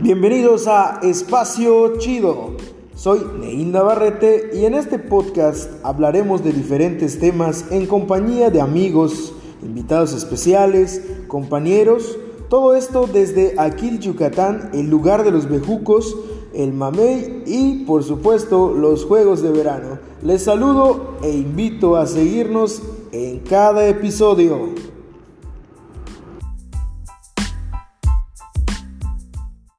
Bienvenidos a Espacio Chido. Soy Neil Navarrete y en este podcast hablaremos de diferentes temas en compañía de amigos, invitados especiales, compañeros, todo esto desde Aquil, Yucatán, el lugar de los bejucos, el mamey y por supuesto los juegos de verano. Les saludo e invito a seguirnos en cada episodio.